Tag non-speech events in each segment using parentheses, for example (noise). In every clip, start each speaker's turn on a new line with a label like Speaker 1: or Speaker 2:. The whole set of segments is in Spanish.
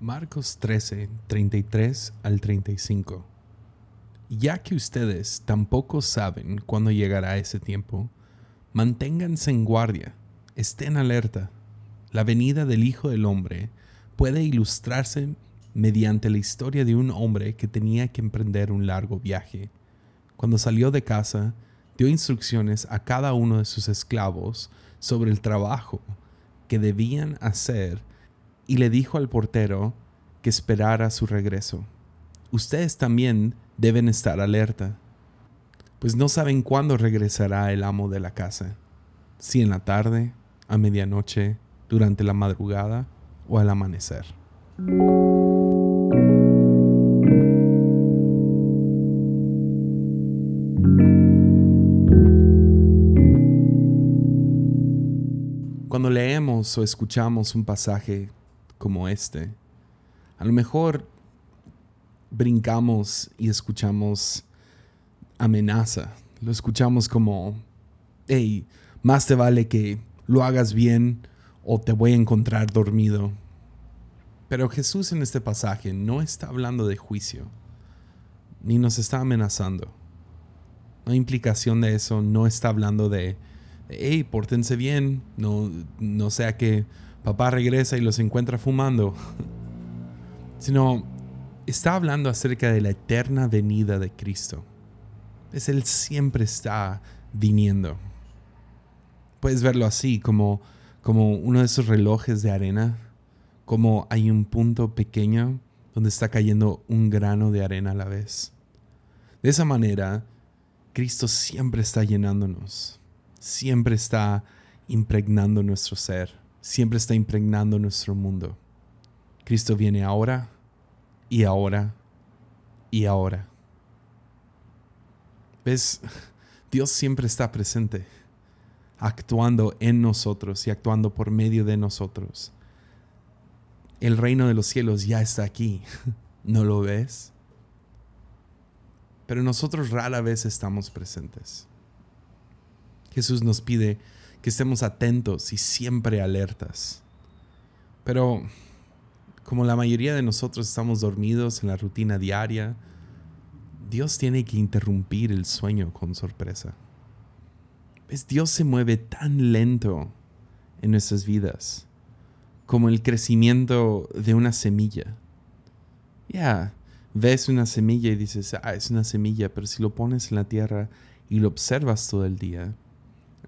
Speaker 1: Marcos 13, 33 al 35. Ya que ustedes tampoco saben cuándo llegará ese tiempo, manténganse en guardia, estén alerta. La venida del Hijo del Hombre puede ilustrarse mediante la historia de un hombre que tenía que emprender un largo viaje. Cuando salió de casa, dio instrucciones a cada uno de sus esclavos sobre el trabajo que debían hacer y le dijo al portero que esperara su regreso. Ustedes también deben estar alerta, pues no saben cuándo regresará el amo de la casa, si en la tarde, a medianoche, durante la madrugada o al amanecer. Cuando leemos o escuchamos un pasaje como este. A lo mejor brincamos y escuchamos amenaza. Lo escuchamos como, hey, más te vale que lo hagas bien o te voy a encontrar dormido. Pero Jesús en este pasaje no está hablando de juicio, ni nos está amenazando. No hay implicación de eso, no está hablando de, hey, pórtense bien, no, no sea que papá regresa y los encuentra fumando, (laughs) sino está hablando acerca de la eterna venida de Cristo. Es Él siempre está viniendo. Puedes verlo así, como, como uno de esos relojes de arena, como hay un punto pequeño donde está cayendo un grano de arena a la vez. De esa manera, Cristo siempre está llenándonos, siempre está impregnando nuestro ser siempre está impregnando nuestro mundo. Cristo viene ahora y ahora y ahora. ¿Ves? Dios siempre está presente, actuando en nosotros y actuando por medio de nosotros. El reino de los cielos ya está aquí. (laughs) ¿No lo ves? Pero nosotros rara vez estamos presentes. Jesús nos pide que estemos atentos y siempre alertas. Pero como la mayoría de nosotros estamos dormidos en la rutina diaria, Dios tiene que interrumpir el sueño con sorpresa. ¿Ves? Dios se mueve tan lento en nuestras vidas como el crecimiento de una semilla. Ya, ves una semilla y dices, ah, es una semilla, pero si lo pones en la tierra y lo observas todo el día,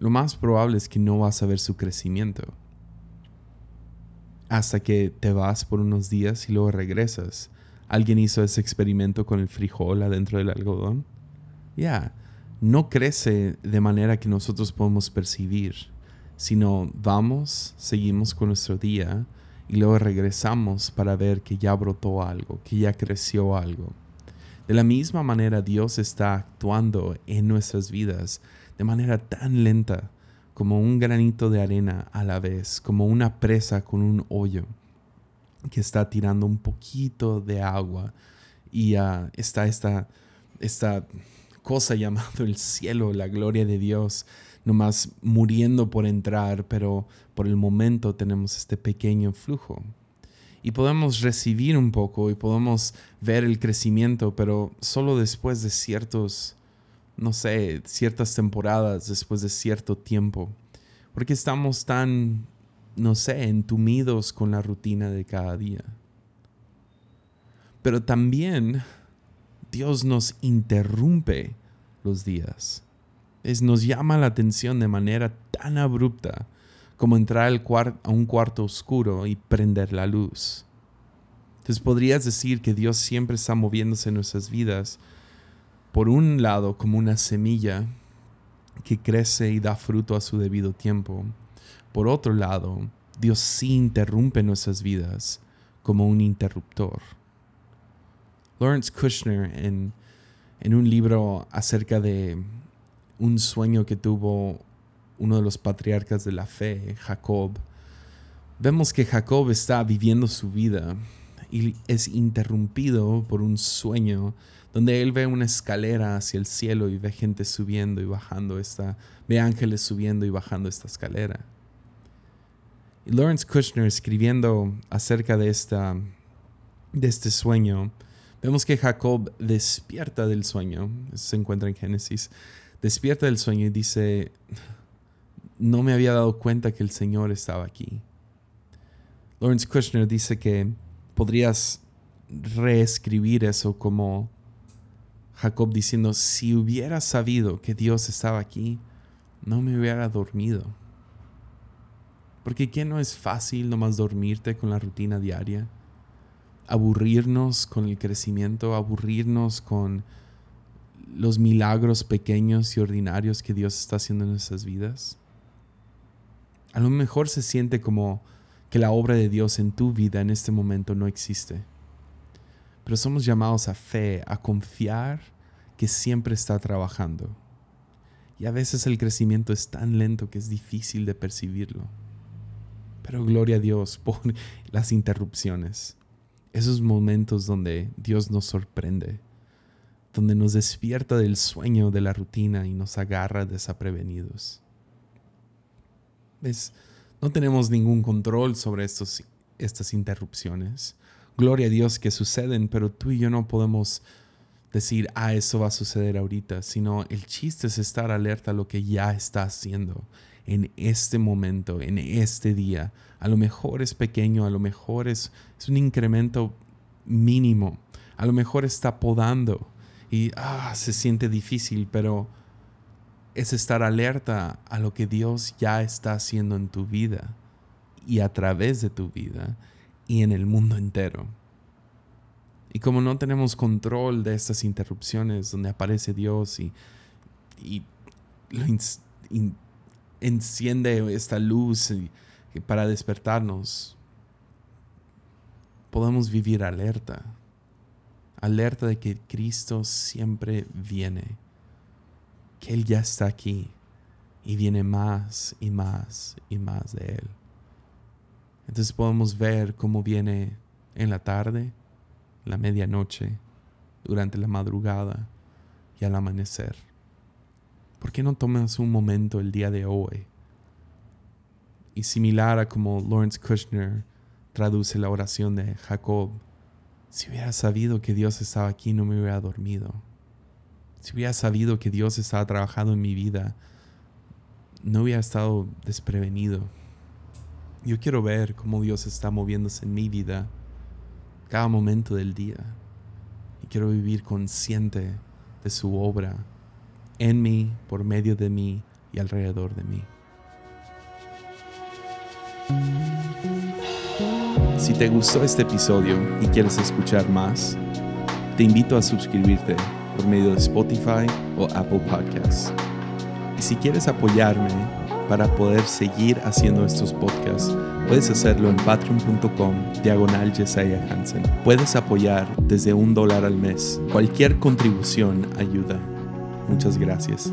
Speaker 1: lo más probable es que no vas a ver su crecimiento. Hasta que te vas por unos días y luego regresas. ¿Alguien hizo ese experimento con el frijol adentro del algodón? Ya, no crece de manera que nosotros podemos percibir, sino vamos, seguimos con nuestro día y luego regresamos para ver que ya brotó algo, que ya creció algo. De la misma manera Dios está actuando en nuestras vidas de manera tan lenta como un granito de arena a la vez, como una presa con un hoyo que está tirando un poquito de agua y ah, está esta, esta cosa llamada el cielo, la gloria de Dios, nomás muriendo por entrar, pero por el momento tenemos este pequeño flujo. Y podemos recibir un poco y podemos ver el crecimiento, pero solo después de ciertos no sé, ciertas temporadas, después de cierto tiempo. Porque estamos tan, no sé, entumidos con la rutina de cada día. Pero también Dios nos interrumpe los días. Es, nos llama la atención de manera tan abrupta como entrar al a un cuarto oscuro y prender la luz. Entonces podrías decir que Dios siempre está moviéndose en nuestras vidas por un lado como una semilla que crece y da fruto a su debido tiempo. Por otro lado, Dios sí interrumpe nuestras vidas como un interruptor. Lawrence Kushner en, en un libro acerca de un sueño que tuvo uno de los patriarcas de la fe, Jacob, vemos que Jacob está viviendo su vida y es interrumpido por un sueño donde él ve una escalera hacia el cielo y ve gente subiendo y bajando esta, ve ángeles subiendo y bajando esta escalera. Y Lawrence Kushner escribiendo acerca de esta, de este sueño, vemos que Jacob despierta del sueño, se encuentra en Génesis, despierta del sueño y dice, no me había dado cuenta que el Señor estaba aquí. Lawrence Kushner dice que podrías reescribir eso como Jacob diciendo, si hubiera sabido que Dios estaba aquí, no me hubiera dormido. Porque ¿qué no es fácil nomás dormirte con la rutina diaria? Aburrirnos con el crecimiento, aburrirnos con los milagros pequeños y ordinarios que Dios está haciendo en nuestras vidas. A lo mejor se siente como que la obra de Dios en tu vida en este momento no existe. Pero somos llamados a fe, a confiar que siempre está trabajando. Y a veces el crecimiento es tan lento que es difícil de percibirlo. Pero gloria a Dios (laughs) por las interrupciones. Esos momentos donde Dios nos sorprende, donde nos despierta del sueño de la rutina y nos agarra desaprevenidos. ¿Ves? No tenemos ningún control sobre estos, estas interrupciones. Gloria a Dios que suceden, pero tú y yo no podemos decir, ah, eso va a suceder ahorita, sino el chiste es estar alerta a lo que ya está haciendo en este momento, en este día. A lo mejor es pequeño, a lo mejor es, es un incremento mínimo, a lo mejor está podando y ah, se siente difícil, pero es estar alerta a lo que Dios ya está haciendo en tu vida y a través de tu vida y en el mundo entero. Y como no tenemos control de estas interrupciones donde aparece Dios y, enciende esta luz para despertarnos, podemos vivir alerta, alerta de que Cristo siempre viene que Él ya está aquí y viene más y más y más de Él. Entonces podemos ver cómo viene en la tarde, la medianoche, durante la madrugada y al amanecer. ¿Por qué no tomas un momento el día de hoy? Y similar a como Lawrence Kushner traduce la oración de Jacob, si hubiera sabido que Dios estaba aquí no me hubiera dormido. Si hubiera sabido que Dios estaba trabajando en mi vida, no hubiera estado desprevenido. Yo quiero ver cómo Dios está moviéndose en mi vida cada momento del día. Y quiero vivir consciente de su obra en mí, por medio de mí y alrededor de mí. Si te gustó este episodio y quieres escuchar más, te invito a suscribirte por medio de Spotify o Apple Podcasts. Y si quieres apoyarme para poder seguir haciendo estos podcasts, puedes hacerlo en patreon.com diagonal Jesiah Hansen. Puedes apoyar desde un dólar al mes. Cualquier contribución ayuda. Muchas gracias.